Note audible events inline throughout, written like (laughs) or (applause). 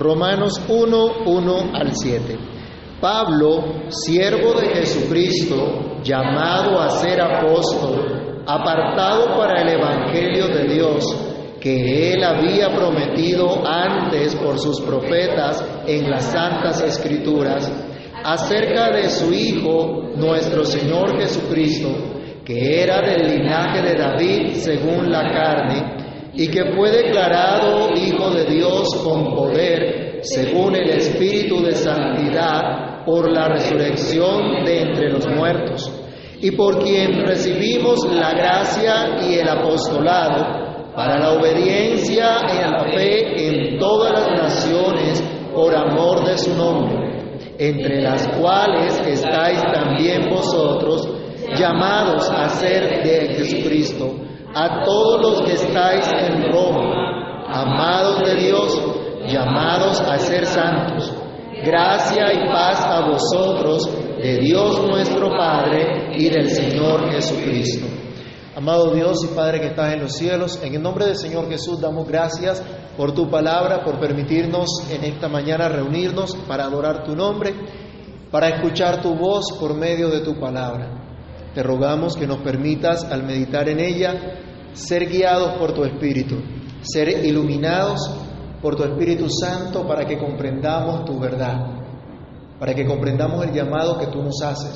Romanos 1, 1 al 7. Pablo, siervo de Jesucristo, llamado a ser apóstol, apartado para el Evangelio de Dios, que él había prometido antes por sus profetas en las santas escrituras, acerca de su Hijo, nuestro Señor Jesucristo, que era del linaje de David según la carne, y que fue declarado Hijo de Dios con poder, según el Espíritu de Santidad, por la resurrección de entre los muertos, y por quien recibimos la gracia y el apostolado para la obediencia y la fe en todas las naciones por amor de su nombre, entre las cuales estáis también vosotros, llamados a ser de Jesucristo a todos los que estáis en Roma, amados de Dios, llamados a ser santos. Gracia y paz a vosotros, de Dios nuestro Padre y del Señor Jesucristo. Amado Dios y Padre que estás en los cielos, en el nombre del Señor Jesús damos gracias por tu palabra, por permitirnos en esta mañana reunirnos para adorar tu nombre, para escuchar tu voz por medio de tu palabra. Te rogamos que nos permitas al meditar en ella ser guiados por tu Espíritu, ser iluminados por tu Espíritu Santo para que comprendamos tu verdad, para que comprendamos el llamado que tú nos haces,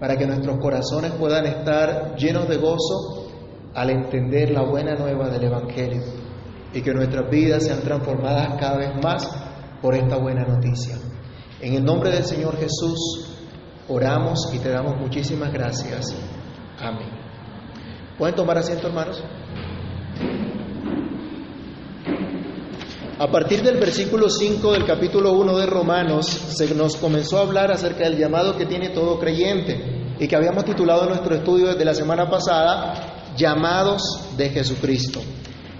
para que nuestros corazones puedan estar llenos de gozo al entender la buena nueva del Evangelio y que nuestras vidas sean transformadas cada vez más por esta buena noticia. En el nombre del Señor Jesús, Oramos y te damos muchísimas gracias. Amén. ¿Pueden tomar asiento, hermanos? A partir del versículo 5 del capítulo 1 de Romanos, se nos comenzó a hablar acerca del llamado que tiene todo creyente y que habíamos titulado nuestro estudio desde la semana pasada, Llamados de Jesucristo.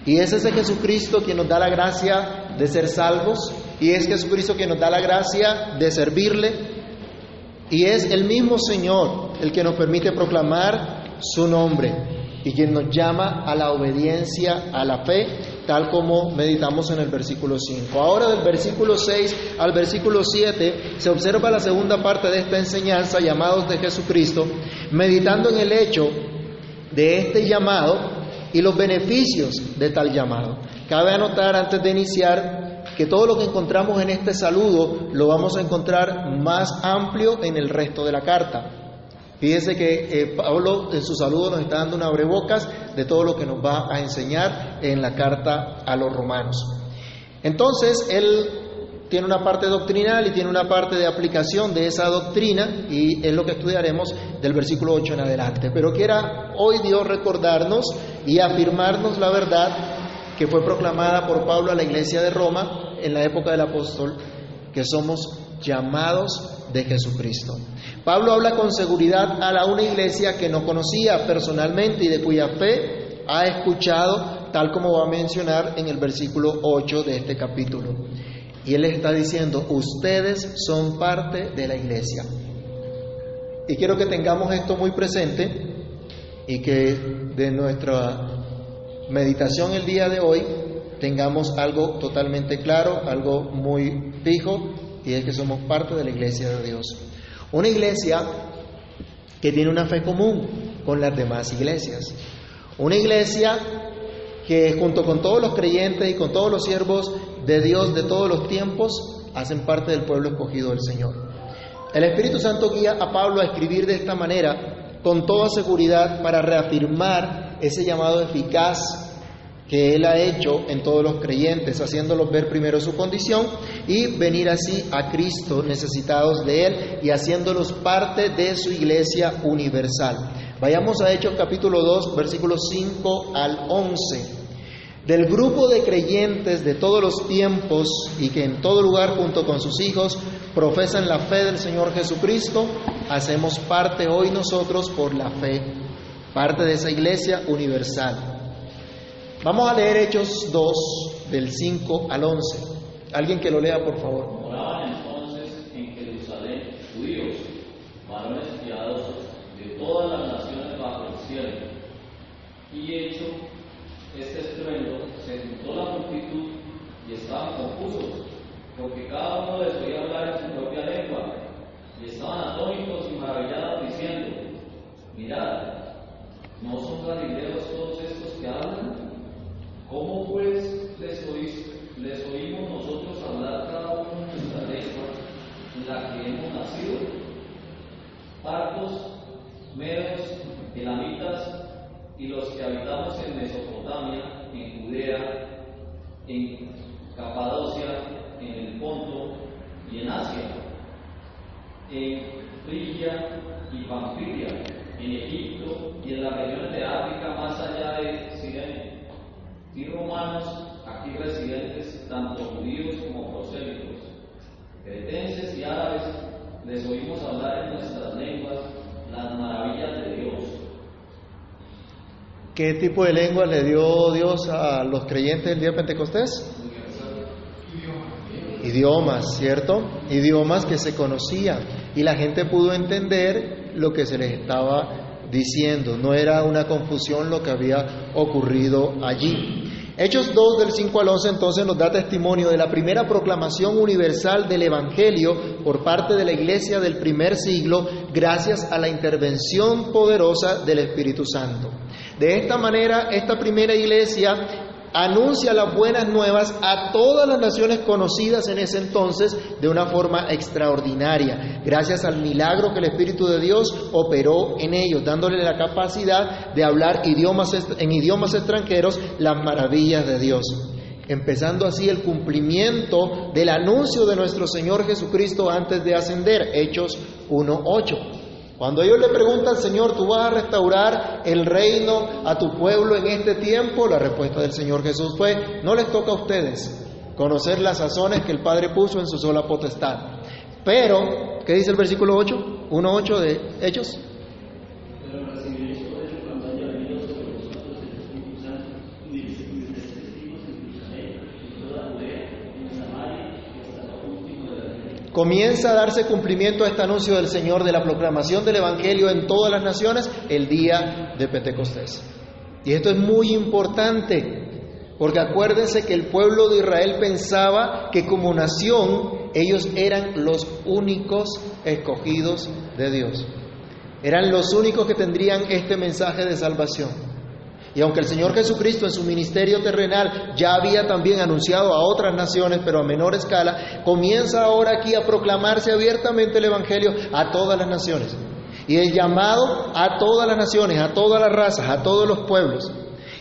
Y es ese Jesucristo quien nos da la gracia de ser salvos y es Jesucristo quien nos da la gracia de servirle y es el mismo Señor el que nos permite proclamar su nombre y quien nos llama a la obediencia, a la fe, tal como meditamos en el versículo 5. Ahora del versículo 6 al versículo 7 se observa la segunda parte de esta enseñanza, llamados de Jesucristo, meditando en el hecho de este llamado y los beneficios de tal llamado. Cabe anotar antes de iniciar que todo lo que encontramos en este saludo lo vamos a encontrar más amplio en el resto de la carta. Fíjese que eh, Pablo en su saludo nos está dando una abrebocas de todo lo que nos va a enseñar en la carta a los romanos. Entonces, él tiene una parte doctrinal y tiene una parte de aplicación de esa doctrina y es lo que estudiaremos del versículo 8 en adelante. Pero quiera hoy Dios recordarnos y afirmarnos la verdad que fue proclamada por Pablo a la iglesia de Roma en la época del apóstol, que somos llamados de Jesucristo. Pablo habla con seguridad a la una iglesia que no conocía personalmente y de cuya fe ha escuchado, tal como va a mencionar en el versículo 8 de este capítulo. Y él está diciendo, ustedes son parte de la iglesia. Y quiero que tengamos esto muy presente y que de nuestra meditación el día de hoy tengamos algo totalmente claro, algo muy fijo, y es que somos parte de la iglesia de Dios. Una iglesia que tiene una fe común con las demás iglesias. Una iglesia que junto con todos los creyentes y con todos los siervos de Dios de todos los tiempos hacen parte del pueblo escogido del Señor. El Espíritu Santo guía a Pablo a escribir de esta manera con toda seguridad para reafirmar ese llamado eficaz que Él ha hecho en todos los creyentes, haciéndolos ver primero su condición y venir así a Cristo necesitados de Él y haciéndolos parte de su iglesia universal. Vayamos a Hechos capítulo 2, versículos 5 al 11. Del grupo de creyentes de todos los tiempos y que en todo lugar junto con sus hijos profesan la fe del Señor Jesucristo, hacemos parte hoy nosotros por la fe, parte de esa iglesia universal. Vamos a leer Hechos 2, del 5 al 11. Alguien que lo lea, por favor este estruendo se juntó la multitud y estaban confusos, porque cada uno les oía hablar en su propia lengua, y estaban atónitos y maravillados diciendo, mirad, ¿no son galileos todos estos que hablan? ¿Cómo pues les, oís, les oímos nosotros hablar cada uno en nuestra lengua, en la que hemos nacido? Partos, medos, elamitas, y los que habitamos en Mesopotamia, en Judea, en Capadocia, en el Ponto y en Asia, en Frigia y Panfilia, en Egipto y en las regiones de África más allá de Sirene, y romanos aquí residentes, tanto judíos como prosélitos, cretenses y árabes, les oímos hablar en nuestras lenguas las maravillas de Dios. ¿Qué tipo de lengua le dio Dios a los creyentes el día de Pentecostés? Idiomas, ¿cierto? Idiomas que se conocían y la gente pudo entender lo que se les estaba diciendo. No era una confusión lo que había ocurrido allí. Hechos 2 del 5 al 11 entonces nos da testimonio de la primera proclamación universal del Evangelio por parte de la iglesia del primer siglo gracias a la intervención poderosa del Espíritu Santo. De esta manera, esta primera iglesia anuncia las buenas nuevas a todas las naciones conocidas en ese entonces de una forma extraordinaria, gracias al milagro que el Espíritu de Dios operó en ellos, dándole la capacidad de hablar idiomas, en idiomas extranjeros las maravillas de Dios. Empezando así el cumplimiento del anuncio de nuestro Señor Jesucristo antes de ascender, Hechos 1.8. Cuando ellos le preguntan, Señor, ¿tú vas a restaurar el reino a tu pueblo en este tiempo? La respuesta del Señor Jesús fue, no les toca a ustedes conocer las sazones que el Padre puso en su sola potestad. Pero, ¿qué dice el versículo 8? 1.8 de Hechos. Comienza a darse cumplimiento a este anuncio del Señor de la proclamación del Evangelio en todas las naciones el día de Pentecostés. Y esto es muy importante, porque acuérdense que el pueblo de Israel pensaba que como nación ellos eran los únicos escogidos de Dios. Eran los únicos que tendrían este mensaje de salvación. Y aunque el Señor Jesucristo en su ministerio terrenal ya había también anunciado a otras naciones, pero a menor escala, comienza ahora aquí a proclamarse abiertamente el Evangelio a todas las naciones. Y el llamado a todas las naciones, a todas las razas, a todos los pueblos.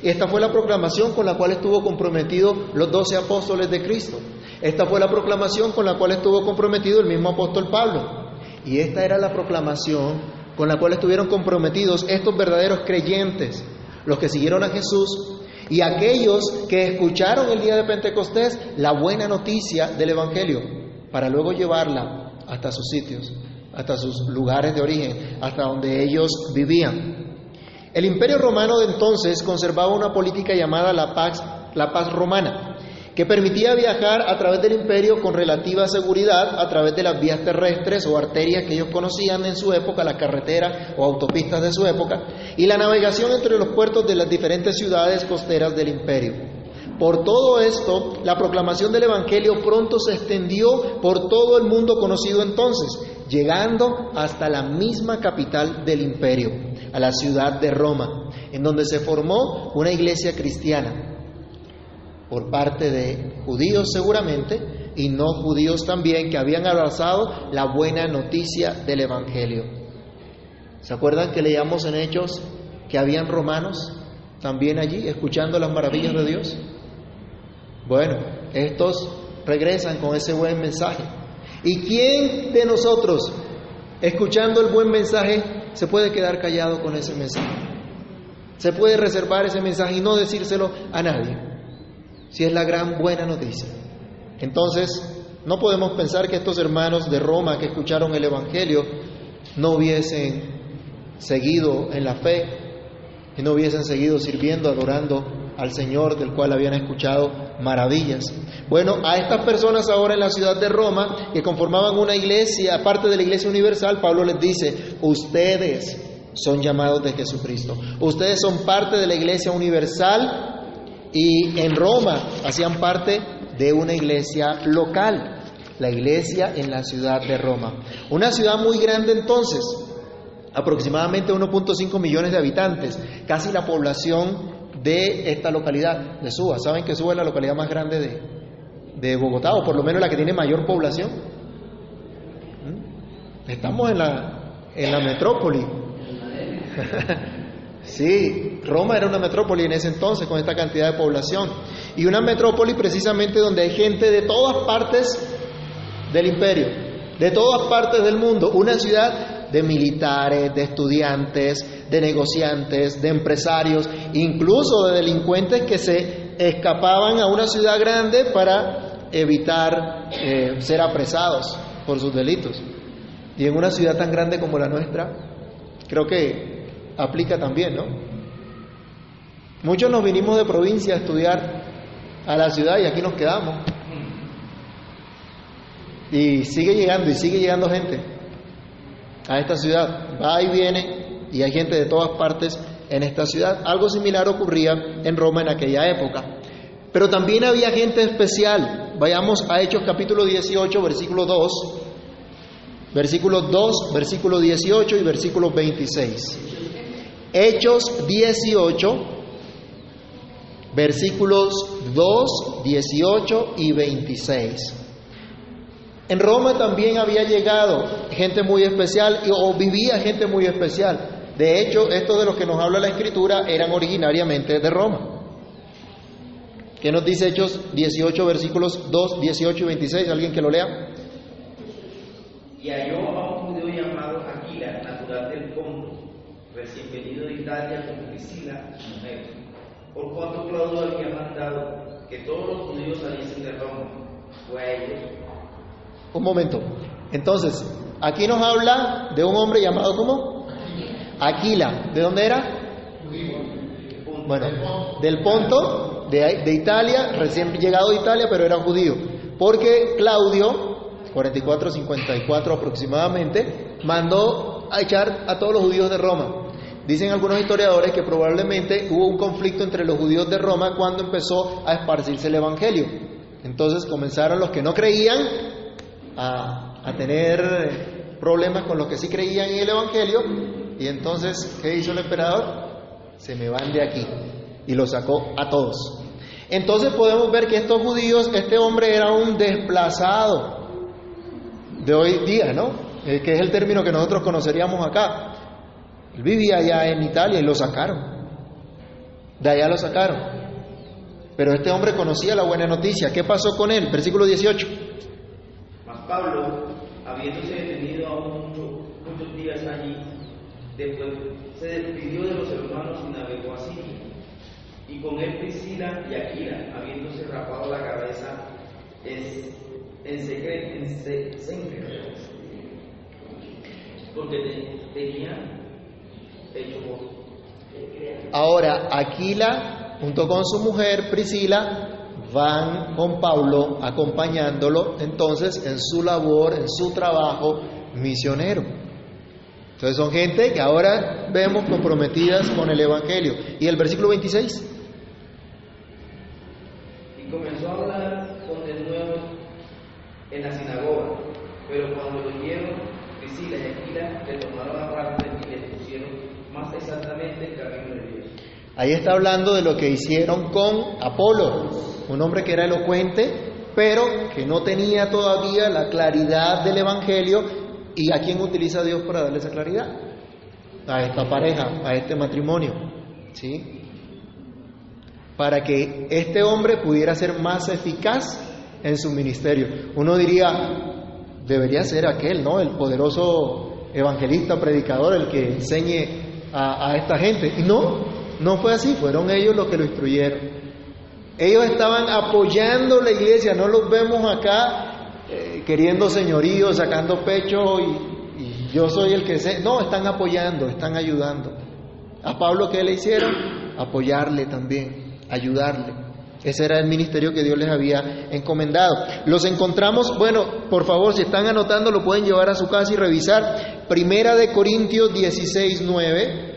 Esta fue la proclamación con la cual estuvo comprometido los doce apóstoles de Cristo. Esta fue la proclamación con la cual estuvo comprometido el mismo apóstol Pablo. Y esta era la proclamación con la cual estuvieron comprometidos estos verdaderos creyentes los que siguieron a Jesús y aquellos que escucharon el día de Pentecostés la buena noticia del Evangelio para luego llevarla hasta sus sitios, hasta sus lugares de origen, hasta donde ellos vivían. El imperio romano de entonces conservaba una política llamada la paz, la paz romana, que permitía viajar a través del imperio con relativa seguridad a través de las vías terrestres o arterias que ellos conocían en su época, las carreteras o autopistas de su época, y la navegación entre los puertos de las diferentes ciudades costeras del imperio. Por todo esto, la proclamación del Evangelio pronto se extendió por todo el mundo conocido entonces, llegando hasta la misma capital del imperio, a la ciudad de Roma, en donde se formó una iglesia cristiana por parte de judíos seguramente y no judíos también que habían abrazado la buena noticia del Evangelio. ¿Se acuerdan que leíamos en Hechos que habían romanos también allí escuchando las maravillas de Dios? Bueno, estos regresan con ese buen mensaje. ¿Y quién de nosotros, escuchando el buen mensaje, se puede quedar callado con ese mensaje? Se puede reservar ese mensaje y no decírselo a nadie si es la gran buena noticia. Entonces, no podemos pensar que estos hermanos de Roma que escucharon el Evangelio no hubiesen seguido en la fe y no hubiesen seguido sirviendo, adorando al Señor del cual habían escuchado maravillas. Bueno, a estas personas ahora en la ciudad de Roma, que conformaban una iglesia, aparte de la iglesia universal, Pablo les dice, ustedes son llamados de Jesucristo, ustedes son parte de la iglesia universal y en Roma hacían parte de una iglesia local, la iglesia en la ciudad de Roma. Una ciudad muy grande entonces, aproximadamente 1.5 millones de habitantes, casi la población de esta localidad, de Suba. ¿Saben que Suba es la localidad más grande de, de Bogotá, o por lo menos la que tiene mayor población? ¿Mm? Estamos en la, en la metrópoli. (laughs) Sí, Roma era una metrópoli en ese entonces con esta cantidad de población. Y una metrópoli precisamente donde hay gente de todas partes del imperio. de todas partes del mundo, una ciudad de militares, de estudiantes, de negociantes, de empresarios, incluso de delincuentes que se escapaban a una ciudad grande para evitar eh, ser apresados por sus delitos. Y en una ciudad tan grande como la nuestra, creo que aplica también, ¿no? Muchos nos vinimos de provincia a estudiar a la ciudad y aquí nos quedamos. Y sigue llegando y sigue llegando gente a esta ciudad. Va y viene y hay gente de todas partes en esta ciudad. Algo similar ocurría en Roma en aquella época. Pero también había gente especial. Vayamos a Hechos capítulo 18, versículo 2. Versículo 2, versículo 18 y versículo 26. Hechos 18, versículos 2, 18 y 26. En Roma también había llegado gente muy especial o vivía gente muy especial. De hecho, estos de los que nos habla la Escritura eran originariamente de Roma. ¿Qué nos dice Hechos 18, versículos 2, 18 y 26? ¿Alguien que lo lea? Y halló a un judío llamado Aquila, natural del Ponto, recién venido de Italia con Priscila, su mujer, por cuanto Claudio había mandado que todos los judíos saliesen de Roma. Fue a ellos un momento. Entonces, aquí nos habla de un hombre llamado ¿cómo? Aquila. ¿De dónde era? Bueno, del Ponto, de, de Italia, recién llegado de Italia, pero era judío. Porque Claudio, 44-54 aproximadamente, mandó a echar a todos los judíos de Roma. Dicen algunos historiadores que probablemente hubo un conflicto entre los judíos de Roma cuando empezó a esparcirse el Evangelio. Entonces comenzaron los que no creían a, tener problemas con los que sí creían en el Evangelio. Y entonces, ¿qué hizo el emperador? Se me van de aquí. Y lo sacó a todos. Entonces podemos ver que estos judíos, este hombre era un desplazado de hoy día, ¿no? Eh, que es el término que nosotros conoceríamos acá. Él vivía allá en Italia y lo sacaron. De allá lo sacaron. Pero este hombre conocía la buena noticia. ¿Qué pasó con él? Versículo 18. Pablo, habiéndose detenido aún mucho, muchos días allí, después se despidió de los hermanos y navegó a Siria. Y con él Priscila y Aquila, habiéndose rapado la cabeza es, en secreto, en porque tenían hecho Ahora, Aquila, junto con su mujer Priscila, van con Pablo acompañándolo entonces en su labor, en su trabajo misionero. Entonces son gente que ahora vemos comprometidas con el Evangelio. ¿Y el versículo 26? Y comenzó a hablar con de nuevo en la sinagoga, pero cuando lo vieron, Priscila y Aquila le tomaron aparte y le pusieron más exactamente el camino de Dios. Ahí está hablando de lo que hicieron con Apolo, un hombre que era elocuente, pero que no tenía todavía la claridad del Evangelio. ¿Y a quién utiliza Dios para darle esa claridad? A esta pareja, a este matrimonio. ¿Sí? Para que este hombre pudiera ser más eficaz en su ministerio. Uno diría, debería ser aquel, ¿no? El poderoso evangelista, predicador, el que enseñe a, a esta gente. Y no, no fue así, fueron ellos los que lo instruyeron. Ellos estaban apoyando la iglesia, no los vemos acá eh, queriendo señorío, sacando pecho y, yo soy el que sé. No, están apoyando, están ayudando. A Pablo, ¿qué le hicieron? Apoyarle también, ayudarle. Ese era el ministerio que Dios les había encomendado. Los encontramos, bueno, por favor, si están anotando, lo pueden llevar a su casa y revisar. Primera de Corintios 16, 9.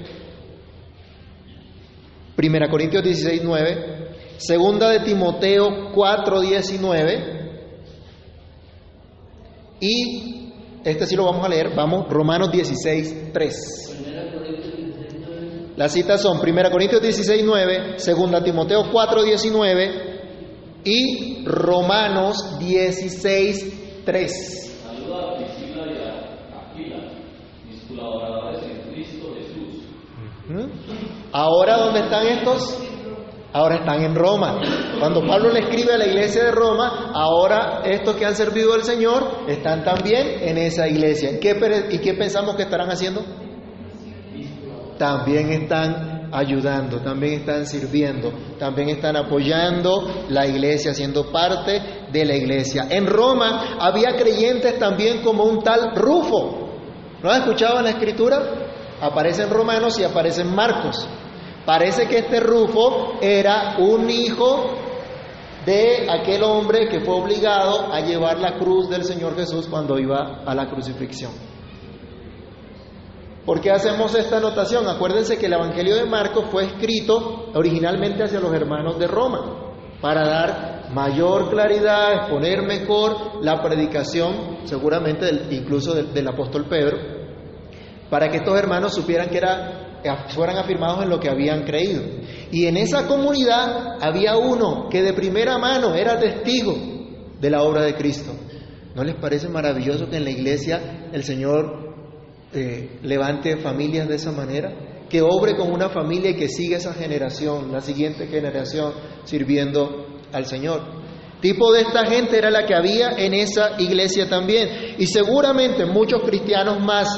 1 Corintios 16, 9. Segunda de Timoteo 4, 19. Y este sí lo vamos a leer. Vamos, Romanos 16, 3. Las citas son 1 Corintios 16, 9, 2 Timoteo 4, 19 y Romanos 16, 3. Ahora, ¿dónde están estos? ahora están en Roma. Cuando Pablo le escribe a la iglesia de Roma, ahora estos que han servido al Señor están también en esa iglesia. ¿Y qué pensamos que estarán haciendo? También están ayudando, también están sirviendo, también están apoyando la iglesia, siendo parte de la iglesia. En Roma había creyentes también como un tal Rufo. ¿No has escuchado en la escritura? Aparecen Romanos y aparecen Marcos. Parece que este Rufo era un hijo de aquel hombre que fue obligado a llevar la cruz del Señor Jesús cuando iba a la crucifixión. ¿Por qué hacemos esta anotación? Acuérdense que el Evangelio de Marcos fue escrito originalmente hacia los hermanos de Roma, para dar mayor claridad, exponer mejor la predicación, seguramente incluso del, apóstol Pedro, para que estos hermanos supieran que era fueran afirmados en lo que habían creído. Y en esa comunidad había uno que de primera mano era testigo de la obra de Cristo. ¿No les parece maravilloso que en la iglesia el Señor eh, levante familias de esa manera? Que obre con una familia y que siga esa generación, la siguiente generación, sirviendo al Señor. Tipo de esta gente era la que había en esa iglesia también. Y seguramente muchos cristianos más,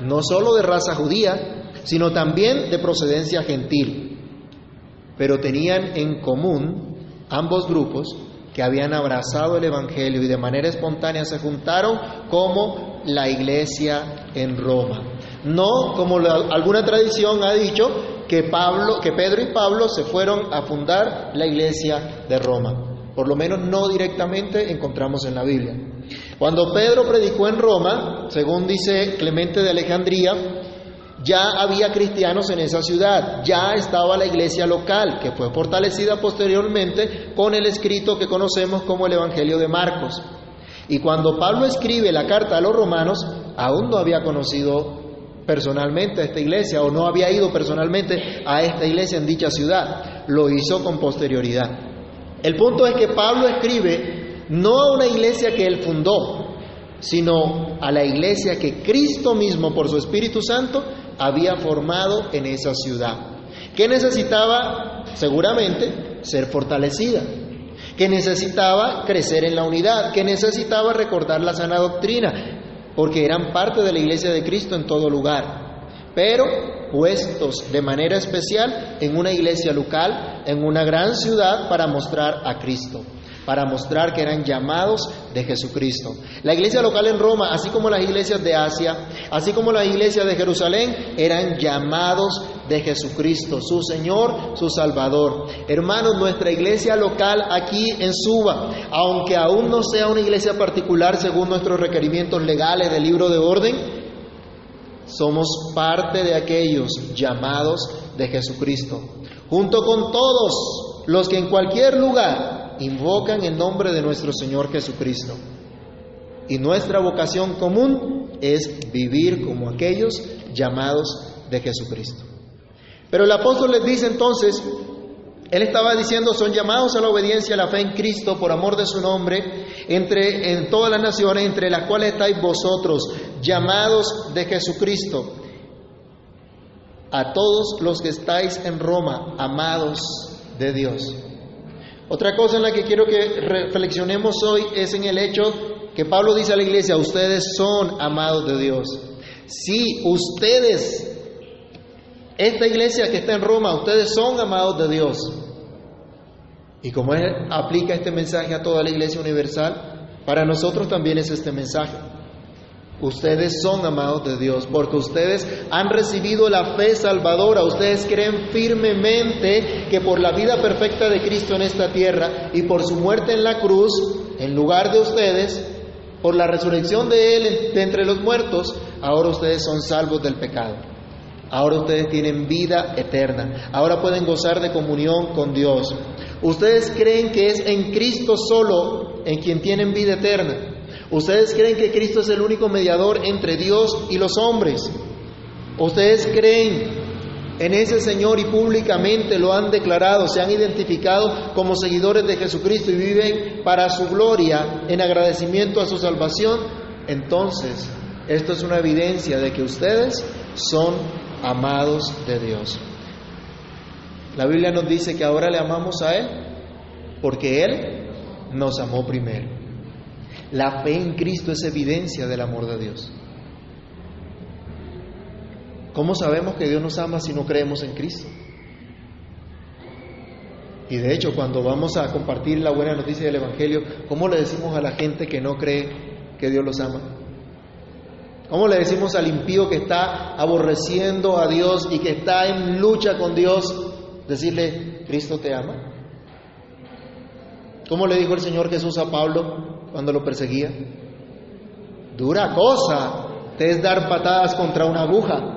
no solo de raza judía, sino también de procedencia gentil. Pero tenían en común ambos grupos que habían abrazado el Evangelio y de manera espontánea se juntaron como la iglesia en Roma. No como alguna tradición ha dicho que Pablo, que Pedro y Pablo se fueron a fundar la iglesia de Roma. Por lo menos no directamente encontramos en la Biblia. Cuando Pedro predicó en Roma, según dice Clemente de Alejandría, ya había cristianos en esa ciudad, ya estaba la iglesia local, que fue fortalecida posteriormente con el escrito que conocemos como el Evangelio de Marcos. Y cuando Pablo escribe la carta a los romanos, aún no había conocido personalmente a esta iglesia o no había ido personalmente a esta iglesia en dicha ciudad, lo hizo con posterioridad. El punto es que Pablo escribe no a una iglesia que él fundó, sino a la iglesia que Cristo mismo por su Espíritu Santo había formado en esa ciudad, que necesitaba seguramente ser fortalecida, que necesitaba crecer en la unidad, que necesitaba recordar la sana doctrina, porque eran parte de la iglesia de Cristo en todo lugar, pero puestos de manera especial en una iglesia local, en una gran ciudad para mostrar a Cristo para mostrar que eran llamados de Jesucristo. La iglesia local en Roma, así como las iglesias de Asia, así como las iglesias de Jerusalén, eran llamados de Jesucristo, su Señor, su Salvador. Hermanos, nuestra iglesia local aquí en Suba, aunque aún no sea una iglesia particular según nuestros requerimientos legales del libro de orden, somos parte de aquellos llamados de Jesucristo, junto con todos los que en cualquier lugar invocan el nombre de nuestro Señor Jesucristo. Y nuestra vocación común es vivir como aquellos llamados de Jesucristo. Pero el apóstol les dice entonces, él estaba diciendo, son llamados a la obediencia, a la fe en Cristo, por amor de su nombre, entre en todas las naciones, entre las cuales estáis vosotros, llamados de Jesucristo. A todos los que estáis en Roma, amados de Dios. Otra cosa en la que quiero que reflexionemos hoy es en el hecho que Pablo dice a la iglesia, ustedes son amados de Dios. Sí, ustedes, esta iglesia que está en Roma, ustedes son amados de Dios. Y como él aplica este mensaje a toda la iglesia universal, para nosotros también es este mensaje. Ustedes son amados de Dios porque ustedes han recibido la fe salvadora, ustedes creen firmemente que por la vida perfecta de Cristo en esta tierra y por su muerte en la cruz, en lugar de ustedes, por la resurrección de Él de entre los muertos, ahora ustedes son salvos del pecado. Ahora ustedes tienen vida eterna. Ahora pueden gozar de comunión con Dios. Ustedes creen que es en Cristo solo en quien tienen vida eterna. ¿Ustedes creen que Cristo es el único mediador entre Dios y los hombres? ¿Ustedes creen en ese Señor y públicamente lo han declarado, se han identificado como seguidores de Jesucristo y viven para su gloria en agradecimiento a su salvación? Entonces, esto es una evidencia de que ustedes son amados de Dios. La Biblia nos dice que ahora le amamos a Él porque Él nos amó primero. La fe en Cristo es evidencia del amor de Dios. ¿Cómo sabemos que Dios nos ama si no creemos en Cristo? Y de hecho, cuando vamos a compartir la buena noticia del Evangelio, ¿cómo le decimos a la gente que no cree que Dios los ama? ¿Cómo le decimos al impío que está aborreciendo a Dios y que está en lucha con Dios, decirle, Cristo te ama? ¿Cómo le dijo el Señor Jesús a Pablo cuando lo perseguía? Dura cosa te es dar patadas contra una aguja.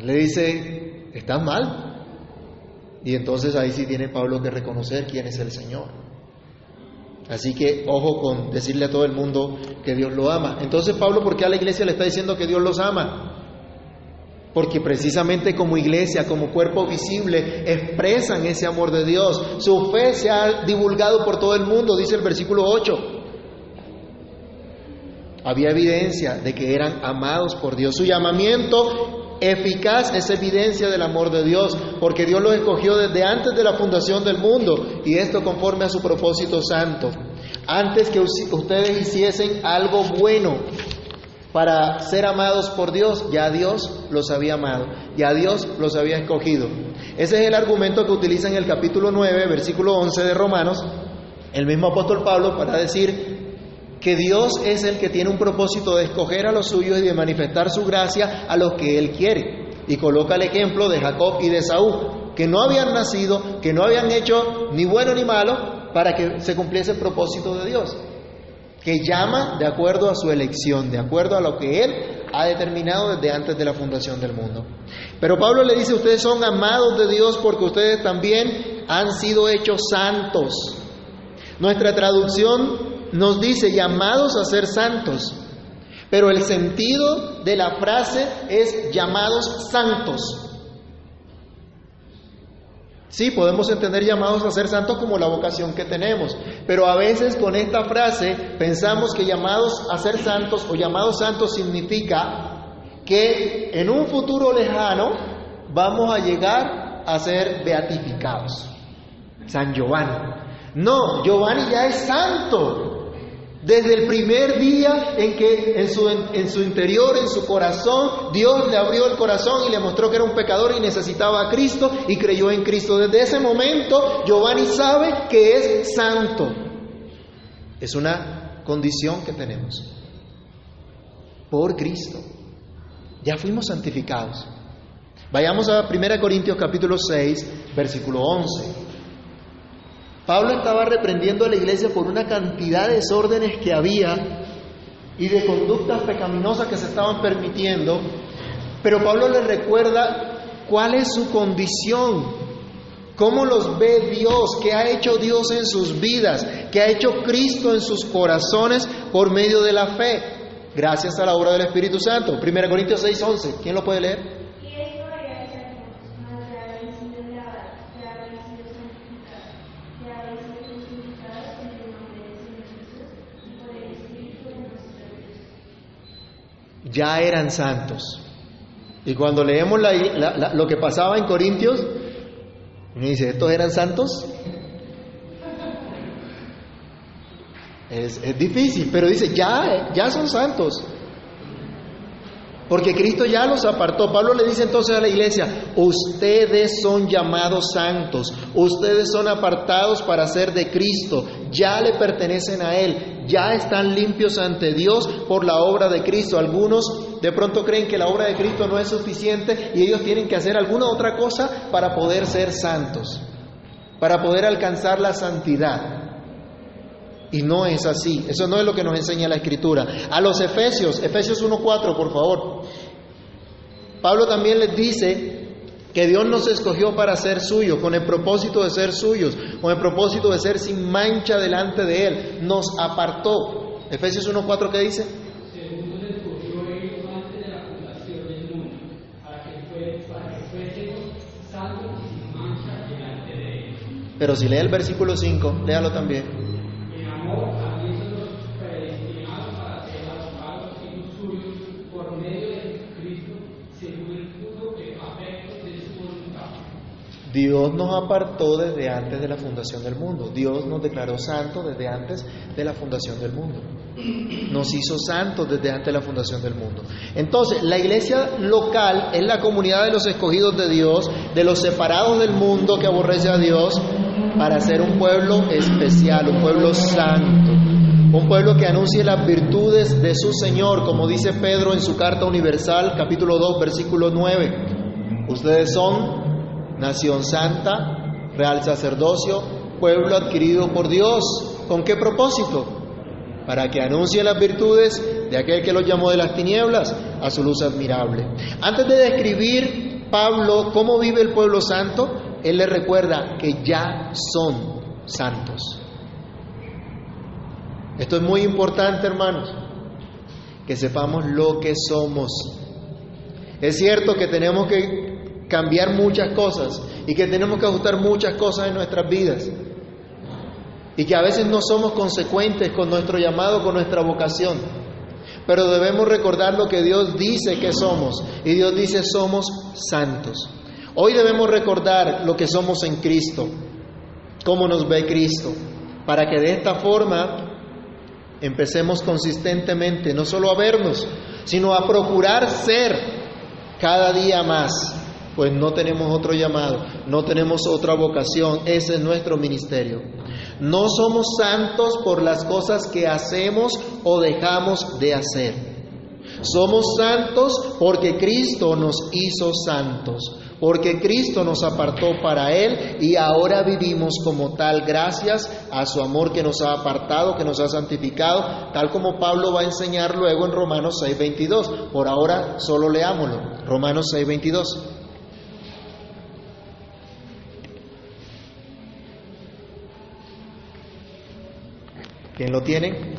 Le dice, estás mal. Y entonces ahí sí tiene Pablo que reconocer quién es el Señor. Así que ojo con decirle a todo el mundo que Dios lo ama. Entonces Pablo, ¿por qué a la iglesia le está diciendo que Dios los ama? Porque precisamente como iglesia, como cuerpo visible, expresan ese amor de Dios. Su fe se ha divulgado por todo el mundo, dice el versículo 8. Había evidencia de que eran amados por Dios. Su llamamiento eficaz es evidencia del amor de Dios, porque Dios los escogió desde antes de la fundación del mundo y esto conforme a su propósito santo. Antes que ustedes hiciesen algo bueno para ser amados por Dios, ya Dios los había amado, ya Dios los había escogido. Ese es el argumento que utiliza en el capítulo 9, versículo 11 de Romanos, el mismo apóstol Pablo para decir que Dios es el que tiene un propósito de escoger a los suyos y de manifestar su gracia a los que Él quiere. Y coloca el ejemplo de Jacob y de Saúl, que no habían nacido, que no habían hecho ni bueno ni malo para que se cumpliese el propósito de Dios, que llama de acuerdo a su elección, de acuerdo a lo que Él ha determinado desde antes de la fundación del mundo. Pero Pablo le dice, ustedes son amados de Dios porque ustedes también han sido hechos santos. Nuestra traducción nos dice llamados a ser santos, pero el sentido de la frase es llamados santos. Sí, podemos entender llamados a ser santos como la vocación que tenemos, pero a veces con esta frase pensamos que llamados a ser santos o llamados santos significa que en un futuro lejano vamos a llegar a ser beatificados. San Giovanni. No, Giovanni ya es santo. Desde el primer día en que en su, en su, interior, en su corazón, Dios le abrió el corazón y le mostró que era un pecador y necesitaba a Cristo y creyó en Cristo. Desde ese momento, Giovanni sabe que es santo. Es una condición que tenemos. Por Cristo. Ya fuimos santificados. Vayamos a 1 Corintios capítulo 6, versículo 11. Pablo estaba reprendiendo a la iglesia por una cantidad de desórdenes que había y de conductas pecaminosas que se estaban permitiendo, pero Pablo les recuerda cuál es su condición, cómo los ve Dios, qué ha hecho Dios en sus vidas, qué ha hecho Cristo en sus corazones por medio de la fe, gracias a la obra del Espíritu Santo. 1 Corintios 6, 11, ¿quién lo puede leer? Ya eran santos. Y cuando leemos lo que pasaba en Corintios, uno dice, ¿estos eran santos? Es, es, difícil, pero dice, ya, ya son santos. Porque Cristo ya los apartó. Pablo le dice entonces a la iglesia, ustedes son llamados santos, ustedes son apartados para ser de Cristo, ya le pertenecen a Él, ya están limpios ante Dios por la obra de Cristo. Algunos de pronto creen que la obra de Cristo no es suficiente y ellos tienen que hacer alguna otra cosa para poder ser santos, para poder alcanzar la santidad. Y no es así. Eso no es lo que nos enseña la Escritura. A los Efesios, Efesios 1.4, por favor. Pablo también les dice que Dios nos escogió para ser suyos, con el propósito de ser suyos, con el propósito de ser sin mancha delante de Él. Nos apartó. Efesios 1.4, ¿qué dice? Pero si lee el versículo 5, léalo también. Dios nos apartó desde antes de la fundación del mundo. Dios nos declaró santos desde antes de la fundación del mundo. Nos hizo santos desde antes de la fundación del mundo. Entonces, la iglesia local es la comunidad de los escogidos de Dios, de los separados del mundo que aborrece a Dios, para ser un pueblo especial, un pueblo santo, un pueblo que anuncie las virtudes de su Señor, como dice Pedro en su carta universal, capítulo 2, versículo 9. Ustedes son nación santa, real sacerdocio, pueblo adquirido por Dios. ¿Con qué propósito? Para que anuncie las virtudes de aquel que los llamó de las tinieblas a su luz admirable. Antes de describir Pablo cómo vive el pueblo santo, él le recuerda que ya son santos. Esto es muy importante, hermanos, que sepamos lo que somos. Es cierto que tenemos que cambiar muchas cosas y que tenemos que ajustar muchas cosas en nuestras vidas. Y que a veces no somos consecuentes con nuestro llamado, con nuestra vocación. Pero debemos recordar lo que Dios dice que somos. Y Dios dice somos santos. Hoy debemos recordar lo que somos en Cristo, cómo nos ve Cristo, para que de esta forma empecemos consistentemente no solo a vernos, sino a procurar ser cada día más pues no tenemos otro llamado, no tenemos otra vocación, ese es nuestro ministerio. No somos santos por las cosas que hacemos o dejamos de hacer. Somos santos porque Cristo nos hizo santos, porque Cristo nos apartó para Él y ahora vivimos como tal gracias a su amor que nos ha apartado, que nos ha santificado, tal como Pablo va a enseñar luego en Romanos 6:22. Por ahora solo leámoslo, Romanos 6:22. ¿Quién lo tiene?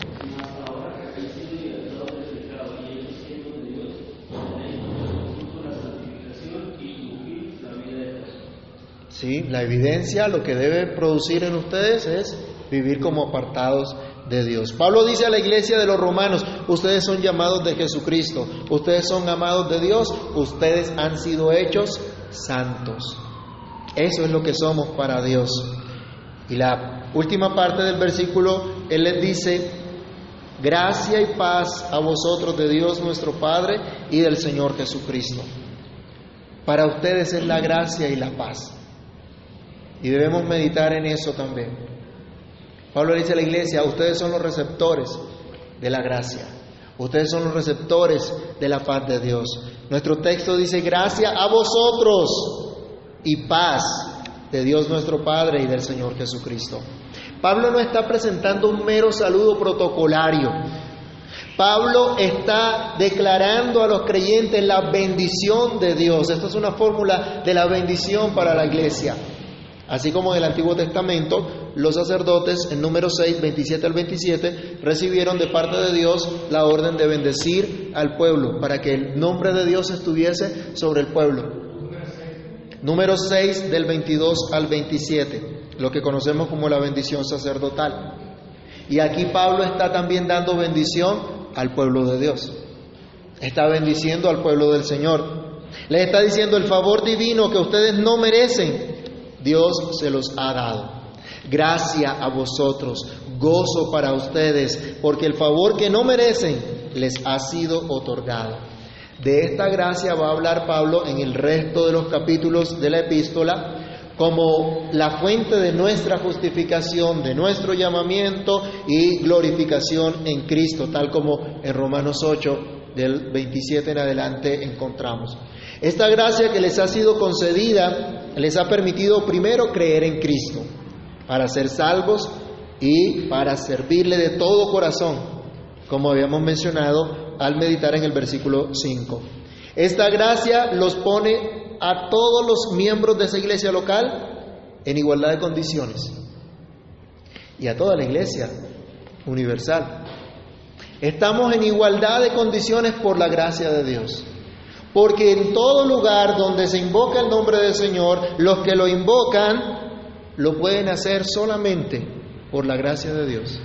Sí, la evidencia, lo que debe producir en ustedes es vivir como apartados de Dios. Pablo dice a la iglesia de los romanos, ustedes son llamados de Jesucristo, ustedes son amados de Dios, ustedes han sido hechos santos. Eso es lo que somos para Dios. Y la última parte del versículo, Él les dice, gracia y paz a vosotros de Dios nuestro Padre y del Señor Jesucristo. Para ustedes es la gracia y la paz. Y debemos meditar en eso también. Pablo dice a la iglesia, ustedes son los receptores de la gracia. Ustedes son los receptores de la paz de Dios. Nuestro texto dice, gracia a vosotros y paz de Dios nuestro Padre y del Señor Jesucristo. Pablo no está presentando un mero saludo protocolario. Pablo está declarando a los creyentes la bendición de Dios. Esta es una fórmula de la bendición para la iglesia. Así como en el Antiguo Testamento, los sacerdotes en número 6, 27 al 27, recibieron de parte de Dios la orden de bendecir al pueblo, para que el nombre de Dios estuviese sobre el pueblo. Número 6 del 22 al 27, lo que conocemos como la bendición sacerdotal. Y aquí Pablo está también dando bendición al pueblo de Dios. Está bendiciendo al pueblo del Señor. Les está diciendo el favor divino que ustedes no merecen, Dios se los ha dado. Gracia a vosotros, gozo para ustedes, porque el favor que no merecen les ha sido otorgado. De esta gracia va a hablar Pablo en el resto de los capítulos de la epístola como la fuente de nuestra justificación, de nuestro llamamiento y glorificación en Cristo, tal como en Romanos 8 del 27 en adelante encontramos. Esta gracia que les ha sido concedida les ha permitido primero creer en Cristo, para ser salvos y para servirle de todo corazón, como habíamos mencionado al meditar en el versículo 5. Esta gracia los pone a todos los miembros de esa iglesia local en igualdad de condiciones y a toda la iglesia universal. Estamos en igualdad de condiciones por la gracia de Dios. Porque en todo lugar donde se invoca el nombre del Señor, los que lo invocan lo pueden hacer solamente por la gracia de Dios.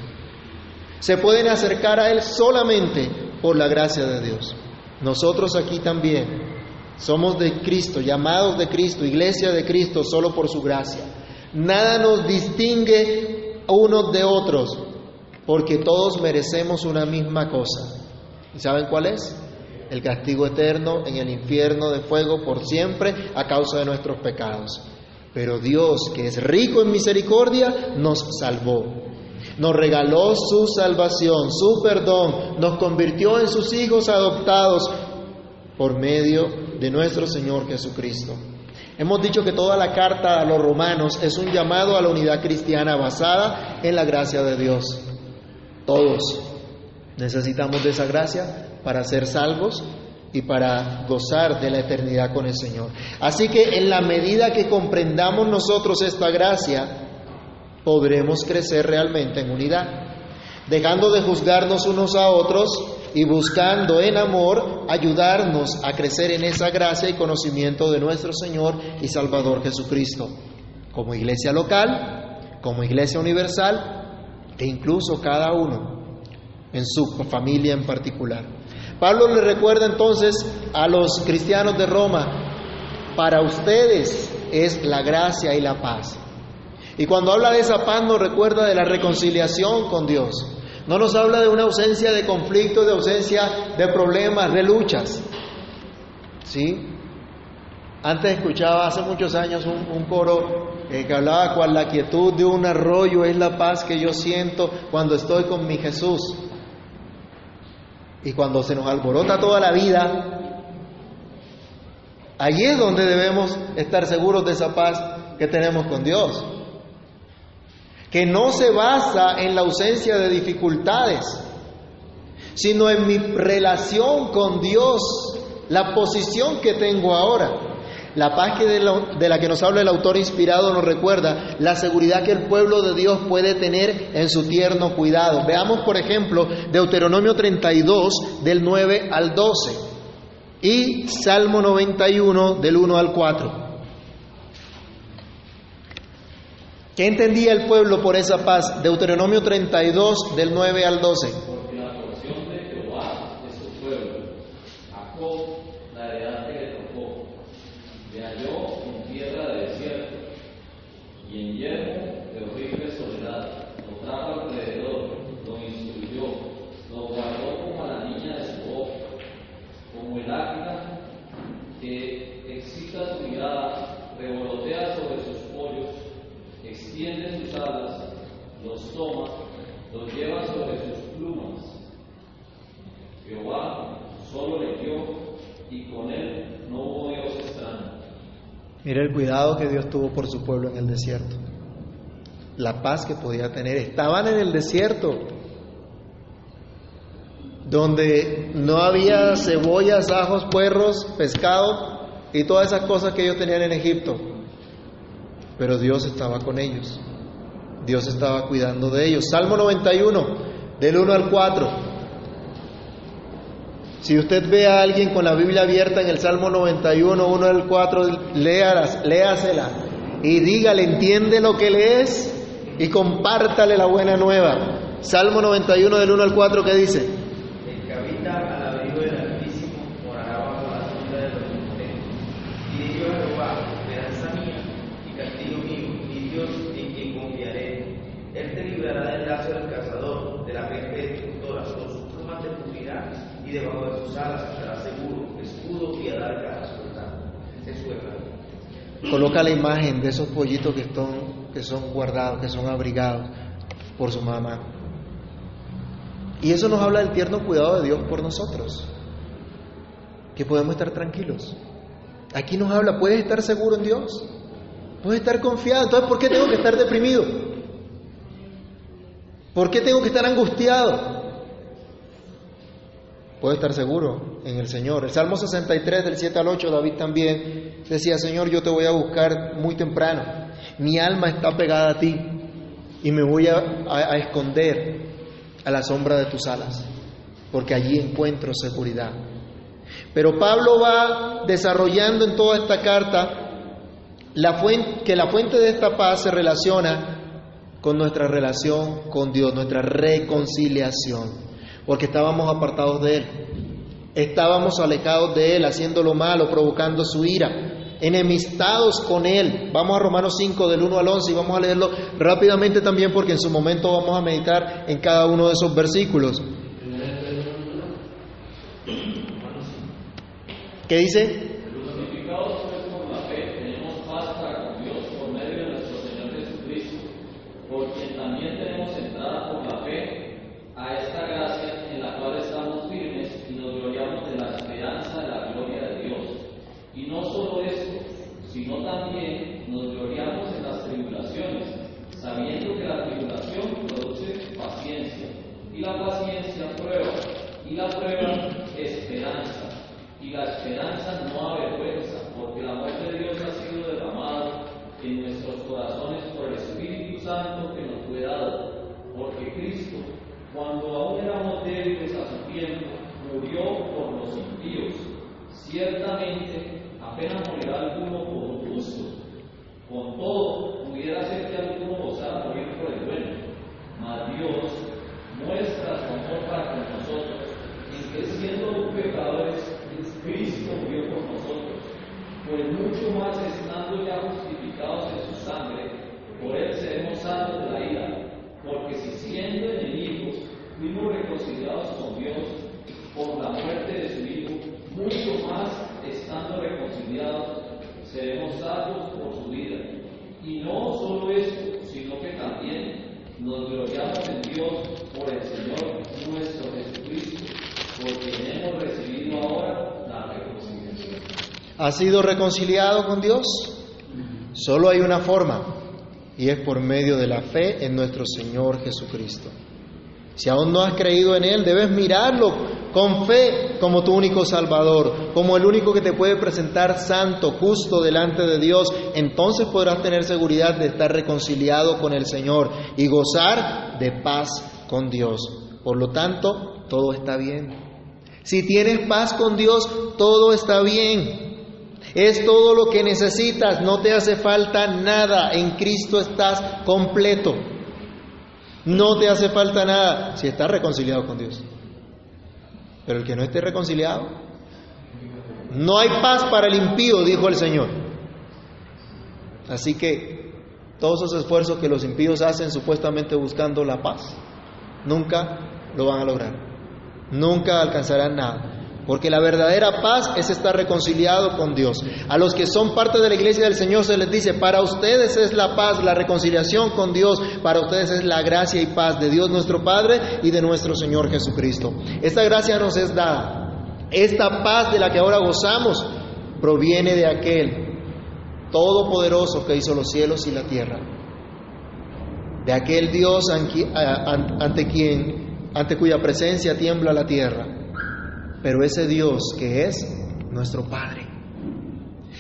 Se pueden acercar a Él solamente por la gracia de Dios. Nosotros aquí también Somos de Cristo, llamados de Cristo, iglesia de Cristo, solo por su gracia. Nada nos distingue unos de otros, porque todos merecemos una misma cosa. ¿Y saben cuál es? El castigo eterno en el infierno de fuego por siempre a causa de nuestros pecados. Pero Dios, que es rico en misericordia, nos salvó. Nos regaló su salvación, su perdón, nos convirtió en sus hijos adoptados por medio de nuestro Señor Jesucristo. Hemos dicho que toda la carta a los romanos es un llamado a la unidad cristiana basada en la gracia de Dios. Todos necesitamos de esa gracia para ser salvos y para gozar de la eternidad con el Señor. Así que en la medida que comprendamos nosotros esta gracia, podremos crecer realmente en unidad, dejando de juzgarnos unos a otros y buscando en amor ayudarnos a crecer en esa gracia y conocimiento de nuestro Señor y Salvador Jesucristo, como iglesia local, como iglesia universal e incluso cada uno en su familia en particular. Pablo le recuerda entonces a los cristianos de Roma, para ustedes es la gracia y la paz. Y cuando habla de esa paz nos recuerda de la reconciliación con Dios. No nos habla de una ausencia de conflicto, de ausencia de problemas, de luchas. ¿Sí? Antes escuchaba hace muchos años un, coro eh, que hablaba cual la quietud de un arroyo es la paz que yo siento cuando estoy con mi Jesús. Y cuando se nos alborota toda la vida, allí es donde debemos estar seguros de esa paz que tenemos con Dios que no se basa en la ausencia de dificultades, sino en mi relación con Dios, la posición que tengo ahora. La paz que de, la, que nos habla el autor inspirado nos recuerda la seguridad que el pueblo de Dios puede tener en su tierno cuidado. Veamos, por ejemplo, Deuteronomio 32 del 9 al 12 y Salmo 91 del 1 al 4. ¿Qué entendía el pueblo por esa paz? Deuteronomio 32, del 9 al 12. Porque la porción de Jehová es su pueblo, Jacob la heredad que le tocó, le halló en tierra de desierto y en yermo de horrible soledad, lo trajo alrededor, lo instruyó, lo guardó como a la niña de su ojo, como el águila que excita su mirada, revolotea sobre sus pollos extiende sus alas, los toma, los lleva sobre sus plumas. Jehová solo le dio y con él no hubo Dios extraño. El cuidado que Dios tuvo por su pueblo en el desierto. La paz que podía tener. Estaban en el desierto, donde no había cebollas, ajos, puerros, pescado y todas esas cosas que ellos tenían en Egipto pero Dios estaba con ellos. Dios estaba cuidando de ellos. Salmo 91, del 1 al 4. Si usted ve a alguien con la Biblia abierta en el Salmo 91, 1 al 4, léalas, léasela y dígale, entiende lo que lees y compártale la buena nueva. Salmo 91 del 1 al 4, ¿qué dice? Coloca la imagen de esos pollitos que que son guardados, que son abrigados por su mamá. Y eso nos habla del tierno cuidado de Dios por nosotros, que podemos estar tranquilos. Aquí nos habla, puedes estar seguro en Dios, puedes estar confiado. Entonces, ¿por qué tengo que estar deprimido? ¿Por qué tengo que estar angustiado? Puedo estar seguro en el Señor. El Salmo 63 del 7 al 8, David también decía, Señor, yo te voy a buscar muy temprano. Mi alma está pegada a ti y me voy a, a esconder a la sombra de tus alas, porque allí encuentro seguridad. Pero Pablo va desarrollando en toda esta carta la fuente, que la fuente de esta paz se relaciona con nuestra relación con Dios, nuestra reconciliación porque estábamos apartados de Él. Estábamos alejados de Él, haciéndolo malo, provocando su ira, enemistados con Él. Vamos a Romanos 5 del 1 al 11 y vamos a leerlo rápidamente también porque en su momento vamos a meditar en cada uno de esos versículos. ¿Qué dice? Justificados pues por la fe, tenemos paz para con Dios por medio de nuestro Señor Jesucristo, por quien también tenemos entrada por la fe a esta gracia en la cual estamos firmes y nos gloriamos de la esperanza de la gloria de Dios. Y no solo esto, sino también nos gloriamos en las tribulaciones, sabiendo que la tribulación produce paciencia, y la paciencia prueba, y la prueba esperanza. Y la esperanza no avergüenza, porque el amor de Dios ha sido derramado en nuestros corazones por el Espíritu Santo que nos fue dado. Porque Cristo, cuando aún éramos débiles a su tiempo, murió por los impíos. Ciertamente, apenas morirá alguno por un justo. Con todo, pudiera ser que alguno gozara morir por el bueno. Mas Dios muestra su amor para con nosotros, en que siendo pecadores, Cristo murió por nosotros, pues mucho más estando ya justificados en su sangre, por él seremos salvos de la ira, porque si siendo enemigos fuimos reconciliados con Dios por la muerte de su Hijo, mucho más estando reconciliados seremos salvos por su vida. Y no solo esto, sino que también nos gloriamos en Dios por el Señor nuestro Jesucristo, porque hemos recibido ahora ¿Has sido reconciliado con Dios? Solo hay una forma y es por medio de la fe en nuestro Señor Jesucristo. Si aún no has creído en Él, debes mirarlo con fe como tu único Salvador, como el único que te puede presentar santo, justo delante de Dios. Entonces podrás tener seguridad de estar reconciliado con el Señor y gozar de paz con Dios. Por lo tanto, todo está bien. Si tienes paz con Dios, todo está bien. Es todo lo que necesitas, no te hace falta nada. En Cristo estás completo. No te hace falta nada si estás reconciliado con Dios. Pero el que no esté reconciliado, no hay paz para el impío, dijo el Señor. Así que todos esos esfuerzos que los impíos hacen supuestamente buscando la paz, nunca lo van a lograr. Nunca alcanzarán nada. Porque la verdadera paz es estar reconciliado con Dios. A los que son parte de la iglesia del Señor se les dice, para ustedes es la paz, la reconciliación con Dios, para ustedes es la gracia y paz de Dios nuestro Padre y de nuestro Señor Jesucristo. Esta gracia nos es dada. Esta paz de la que ahora gozamos proviene de aquel Todopoderoso que hizo los cielos y la tierra. De aquel Dios ante quien, ante cuya presencia tiembla la tierra pero ese Dios que es nuestro Padre.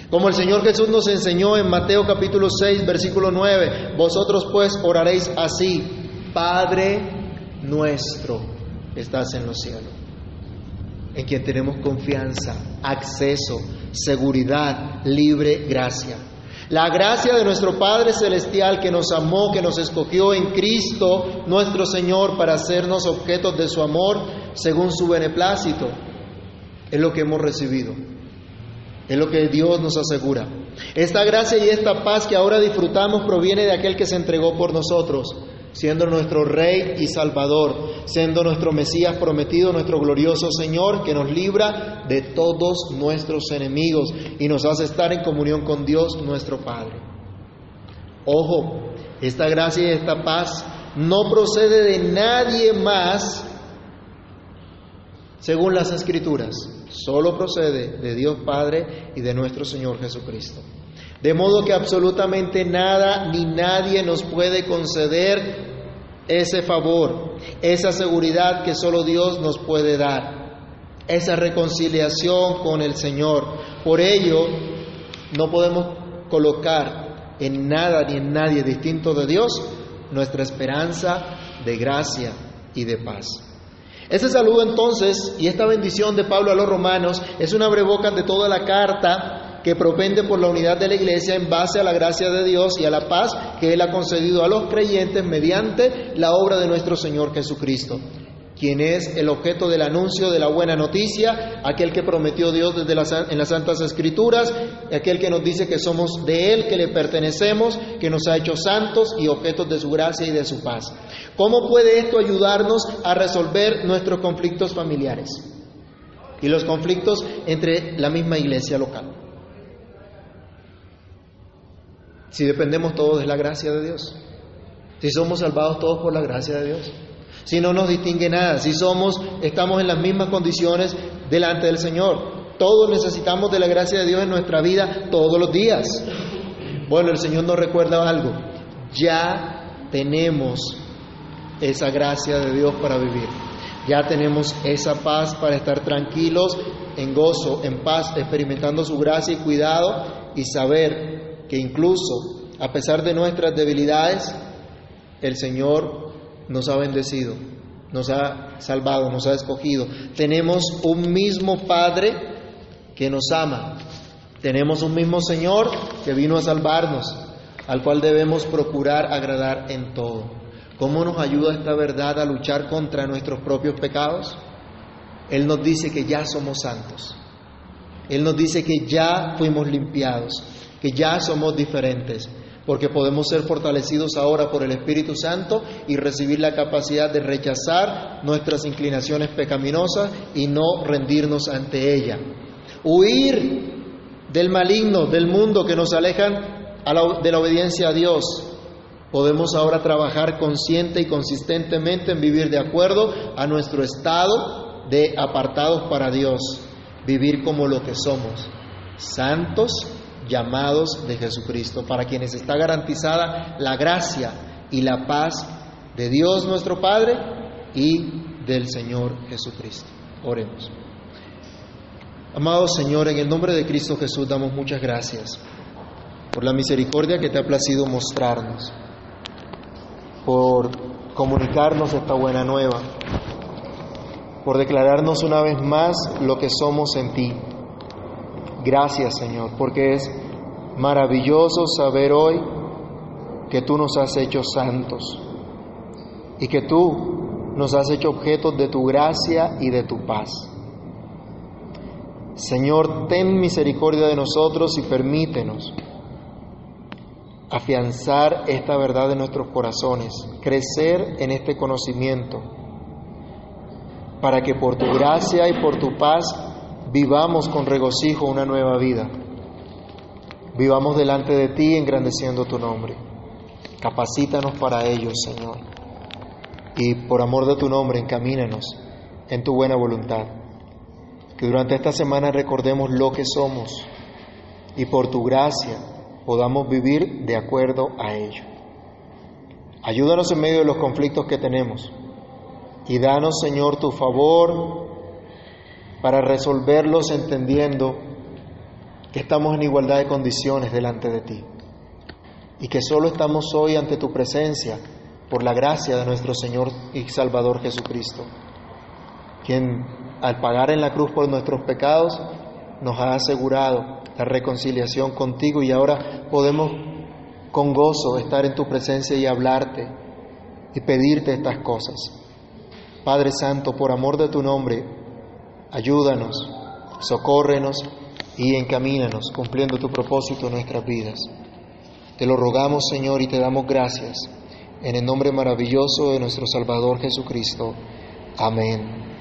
Como el Señor Jesús nos enseñó en Mateo capítulo 6, versículo 9, vosotros pues oraréis así, Padre nuestro, estás en los cielos, en quien tenemos confianza, acceso, seguridad, libre gracia. La gracia de nuestro Padre Celestial que nos amó, que nos escogió en Cristo, nuestro Señor, para hacernos objetos de su amor según su beneplácito es lo que hemos recibido. Es lo que Dios nos asegura. Esta gracia y esta paz que ahora disfrutamos proviene de aquel que se entregó por nosotros, siendo nuestro Rey y Salvador, siendo nuestro Mesías prometido, nuestro glorioso Señor, que nos libra de todos nuestros enemigos y nos hace estar en comunión con Dios nuestro Padre. Ojo, esta gracia y esta paz no procede de nadie más según las escrituras, solo procede de Dios Padre y de nuestro Señor Jesucristo. De modo que absolutamente nada ni nadie nos puede conceder ese favor, esa seguridad que solo Dios nos puede dar, esa reconciliación con el Señor. Por ello, no podemos colocar en nada ni en nadie distinto de Dios nuestra esperanza de gracia y de paz. Ese saludo entonces y esta bendición de Pablo a los romanos es una breboca de toda la carta que propende por la unidad de la iglesia en base a la gracia de Dios y a la paz que Él ha concedido a los creyentes mediante la obra de nuestro Señor Jesucristo. Quien es el objeto del anuncio de la buena noticia, aquel que prometió Dios desde las, en las Santas Escrituras, aquel que nos dice que somos de Él, que le pertenecemos, que nos ha hecho santos y objetos de su gracia y de su paz. ¿Cómo puede esto ayudarnos a resolver nuestros conflictos familiares y los conflictos entre la misma iglesia local? Si dependemos todos de la gracia de Dios, si somos salvados todos por la gracia de Dios si no nos distingue nada, si somos, estamos en las mismas condiciones delante del Señor. Todos necesitamos de la gracia de Dios en nuestra vida todos los días. Bueno, el Señor nos recuerda algo. Ya tenemos esa gracia de Dios para vivir. Ya tenemos esa paz para estar tranquilos, en gozo, en paz, experimentando su gracia y cuidado y saber que incluso a pesar de nuestras debilidades, el Señor nos ha bendecido, nos ha salvado, nos ha escogido. Tenemos un mismo Padre que nos ama. Tenemos un mismo Señor que vino a salvarnos, al cual debemos procurar agradar en todo. ¿Cómo nos ayuda esta verdad a luchar contra nuestros propios pecados? Él nos dice que ya somos santos. Él nos dice que ya fuimos limpiados, que ya somos diferentes, porque podemos ser fortalecidos ahora por el Espíritu Santo y recibir la capacidad de rechazar nuestras inclinaciones pecaminosas y no rendirnos ante ella. Huir del maligno, del mundo que nos alejan de la obediencia a Dios. Podemos ahora trabajar consciente y consistentemente en vivir de acuerdo a nuestro estado de apartados para Dios, vivir como lo que somos, santos llamados de Jesucristo, para quienes está garantizada la gracia y la paz de Dios nuestro Padre y del Señor Jesucristo. Oremos. Amado Señor, en el nombre de Cristo Jesús damos muchas gracias por la misericordia que te ha placido mostrarnos, por comunicarnos esta buena nueva, por declararnos una vez más lo que somos en ti Gracias Señor, porque es maravilloso saber hoy que tú nos has hecho santos y que tú nos has hecho objetos de tu gracia y de tu paz. Señor, ten misericordia de nosotros y permítenos afianzar esta verdad en nuestros corazones, crecer en este conocimiento, para que por tu gracia y por tu paz vivamos con regocijo una nueva vida. Vivamos delante de ti engrandeciendo tu nombre. Capacítanos para ello, Señor. Y por amor de tu nombre, encamínanos en tu buena voluntad. Que durante esta semana recordemos lo que somos y por tu gracia podamos vivir de acuerdo a ello. Ayúdanos en medio de los conflictos que tenemos y danos, Señor, tu favor para resolverlos entendiendo que estamos en igualdad de condiciones delante de ti y que solo estamos hoy ante tu presencia por la gracia de nuestro Señor y Salvador Jesucristo, quien al pagar en la cruz por nuestros pecados nos ha asegurado la reconciliación contigo y ahora podemos con gozo estar en tu presencia y hablarte y pedirte estas cosas. Padre Santo, por amor de tu nombre, Ayúdanos, socórrenos y encamínanos cumpliendo tu propósito en nuestras vidas. Te lo rogamos, Señor, y te damos gracias. En el nombre maravilloso de nuestro Salvador Jesucristo. Amén.